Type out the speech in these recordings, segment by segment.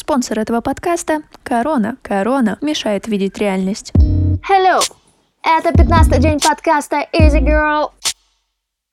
Спонсор этого подкаста – Корона. Корона мешает видеть реальность. Hello! Это 15 день подкаста Easy Girl.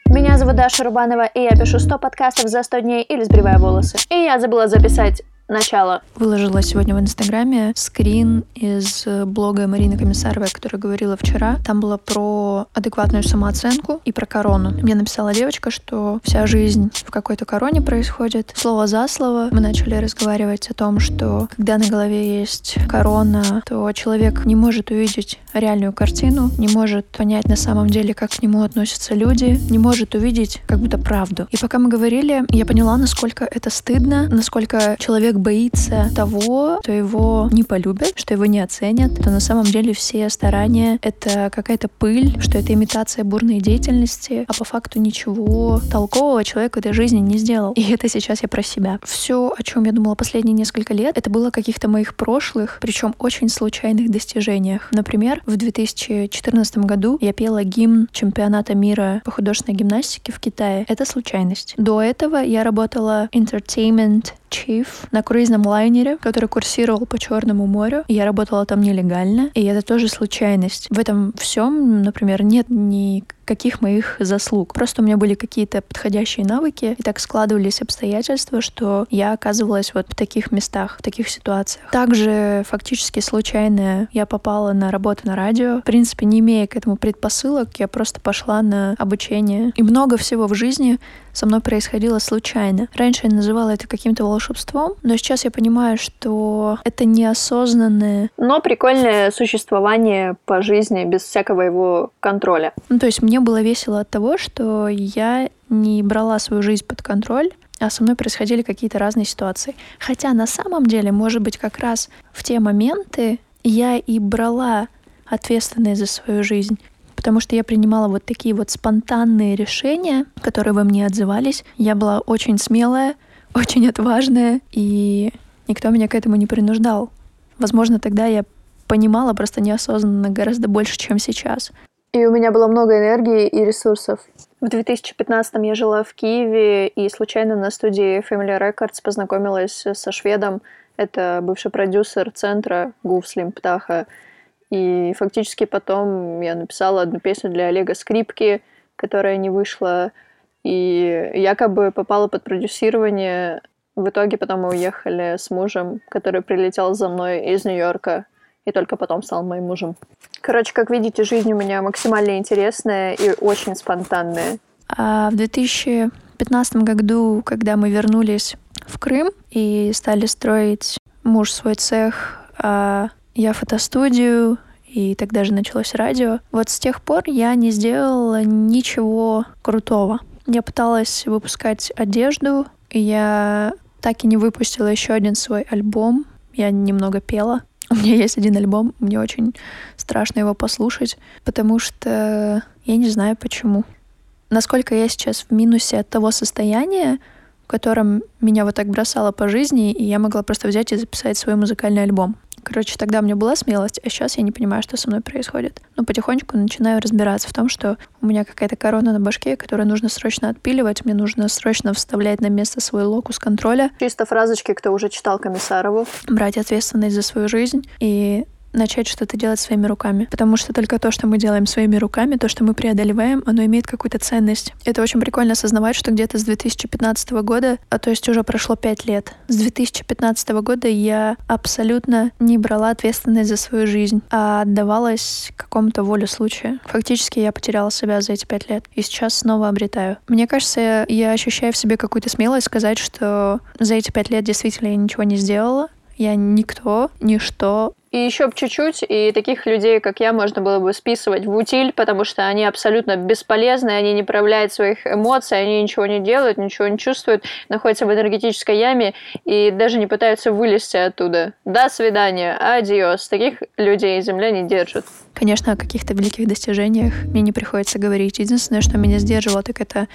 Меня зовут Даша Рубанова, и я пишу 100 подкастов за 100 дней или сбривая волосы. И я забыла записать начало. Выложила сегодня в Инстаграме скрин из блога Марины Комиссаровой, которая говорила вчера. Там было про адекватную самооценку и про корону. Мне написала девочка, что вся жизнь в какой-то короне происходит. Слово за слово мы начали разговаривать о том, что когда на голове есть корона, то человек не может увидеть реальную картину, не может понять на самом деле, как к нему относятся люди, не может увидеть как будто правду. И пока мы говорили, я поняла, насколько это стыдно, насколько человек боится того, что его не полюбят, что его не оценят, то на самом деле все старания — это какая-то пыль, что это имитация бурной деятельности, а по факту ничего толкового человек в этой жизни не сделал. И это сейчас я про себя. Все, о чем я думала последние несколько лет, это было каких-то моих прошлых, причем очень случайных достижениях. Например, в 2014 году я пела гимн чемпионата мира по художественной гимнастике в Китае. Это случайность. До этого я работала entertainment chief на круизном лайнере, который курсировал по Черному морю. Я работала там нелегально, и это тоже случайность. В этом всем, например, нет ни каких моих заслуг. Просто у меня были какие-то подходящие навыки, и так складывались обстоятельства, что я оказывалась вот в таких местах, в таких ситуациях. Также фактически случайно я попала на работу на радио. В принципе, не имея к этому предпосылок, я просто пошла на обучение. И много всего в жизни со мной происходило случайно. Раньше я называла это каким-то волшебством, но сейчас я понимаю, что это неосознанное. Но прикольное существование по жизни без всякого его контроля. Ну, то есть мне было весело от того, что я не брала свою жизнь под контроль, а со мной происходили какие-то разные ситуации. Хотя на самом деле, может быть, как раз в те моменты я и брала ответственность за свою жизнь потому что я принимала вот такие вот спонтанные решения, которые во мне отзывались. Я была очень смелая, очень отважная, и никто меня к этому не принуждал. Возможно, тогда я понимала просто неосознанно гораздо больше, чем сейчас. И у меня было много энергии и ресурсов. В 2015 я жила в Киеве и случайно на студии Family Records познакомилась со шведом. Это бывший продюсер центра Гуфслим Птаха. И фактически потом я написала одну песню для Олега Скрипки, которая не вышла. И якобы попала под продюсирование. В итоге потом мы уехали с мужем, который прилетел за мной из Нью-Йорка и только потом стал моим мужем. Короче, как видите, жизнь у меня максимально интересная и очень спонтанная. А в 2015 году, когда мы вернулись в Крым и стали строить муж свой цех, а я фотостудию, и тогда же началось радио. Вот с тех пор я не сделала ничего крутого. Я пыталась выпускать одежду, и я так и не выпустила еще один свой альбом. Я немного пела. Меня есть один альбом, мне очень страшно его послушать, потому что я не знаю почему. Насколько я сейчас в минусе от того состояния, в котором меня вот так бросало по жизни, и я могла просто взять и записать свой музыкальный альбом. Короче, тогда у меня была смелость, а сейчас я не понимаю, что со мной происходит. Но потихонечку начинаю разбираться в том, что у меня какая-то корона на башке, которую нужно срочно отпиливать, мне нужно срочно вставлять на место свой локус контроля. Чисто фразочки, кто уже читал Комиссарову. Брать ответственность за свою жизнь и начать что-то делать своими руками. Потому что только то, что мы делаем своими руками, то, что мы преодолеваем, оно имеет какую-то ценность. Это очень прикольно осознавать, что где-то с 2015 года, а то есть уже прошло пять лет, с 2015 года я абсолютно не брала ответственность за свою жизнь, а отдавалась какому-то воле случая. Фактически я потеряла себя за эти пять лет и сейчас снова обретаю. Мне кажется, я ощущаю в себе какую-то смелость сказать, что за эти пять лет действительно я ничего не сделала, я никто, ничто, и еще чуть-чуть, и таких людей, как я, можно было бы списывать в утиль, потому что они абсолютно бесполезны, они не проявляют своих эмоций, они ничего не делают, ничего не чувствуют, находятся в энергетической яме и даже не пытаются вылезти оттуда. До свидания, адиос. Таких людей Земля не держит. Конечно, о каких-то великих достижениях мне не приходится говорить. Единственное, что меня сдерживало, так это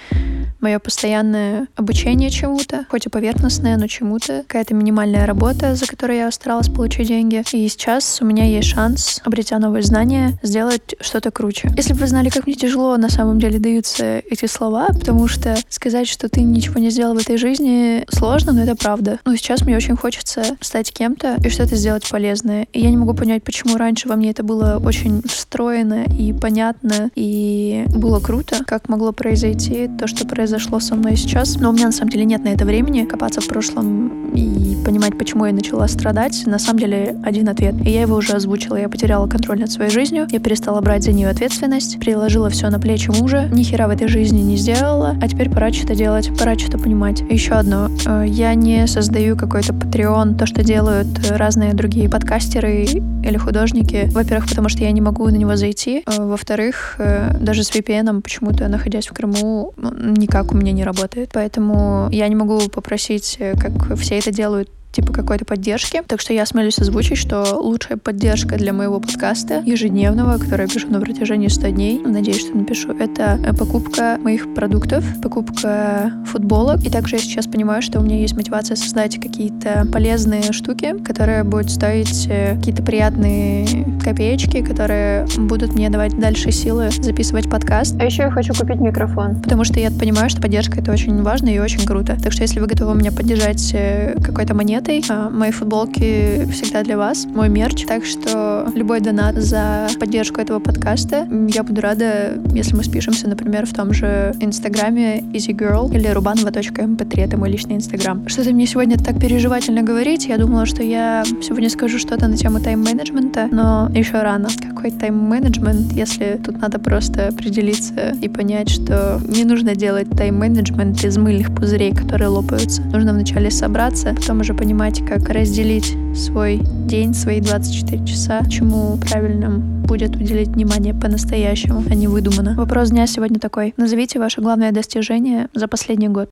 мое постоянное обучение чему-то, хоть и поверхностное, но чему-то. Какая-то минимальная работа, за которую я старалась получить деньги. И сейчас у меня есть шанс, обретя новые знания, сделать что-то круче. Если бы вы знали, как мне тяжело на самом деле даются эти слова, потому что сказать, что ты ничего не сделал в этой жизни, сложно, но это правда. Но сейчас мне очень хочется стать кем-то и что-то сделать полезное. И я не могу понять, почему раньше во мне это было очень встроено и понятно, и было круто, как могло произойти то, что произошло со мной сейчас. Но у меня на самом деле нет на это времени копаться в прошлом и понимать, почему я начала страдать. На самом деле один ответ. И я его уже озвучила. Я потеряла контроль над своей жизнью, я перестала брать за нее ответственность, приложила все на плечи мужа, ни хера в этой жизни не сделала, а теперь пора что-то делать, пора что-то понимать. Еще одно. Э, я не создаю какой-то Patreon, то, что делают разные другие подкастеры или художники. Во-первых, потому что я не могу на него зайти. Э, во-вторых, э, даже с VPN почему-то, находясь в Крыму, никак у меня не работает. Поэтому я не могу попросить, как все это делают, типа какой-то поддержки. Так что я смелюсь озвучить, что лучшая поддержка для моего подкаста ежедневного, который я пишу на протяжении 100 дней, надеюсь, что напишу, это покупка моих продуктов, покупка футболок. И также я сейчас понимаю, что у меня есть мотивация создать какие-то полезные штуки, которые будут стоить э, какие-то приятные копеечки, которые будут мне давать дальше силы записывать подкаст. А еще я хочу купить микрофон. Потому что я понимаю, что поддержка это очень важно и очень круто. Так что если вы готовы меня поддержать э, какой-то монетой, монетой. А, мои футболки всегда для вас, мой мерч. Так что любой донат за поддержку этого подкаста. Я буду рада, если мы спишемся, например, в том же инстаграме easygirl или rubanova.mp3. Это мой личный инстаграм. Что-то мне сегодня так переживательно говорить. Я думала, что я сегодня скажу что-то на тему тайм-менеджмента, но еще рано. Какой тайм-менеджмент, если тут надо просто определиться и понять, что не нужно делать тайм-менеджмент из мыльных пузырей, которые лопаются. Нужно вначале собраться, потом уже понимать, как разделить свой день, свои 24 часа, чему правильным будет уделить внимание по-настоящему, а не выдуманно. Вопрос дня сегодня такой. Назовите ваше главное достижение за последний год.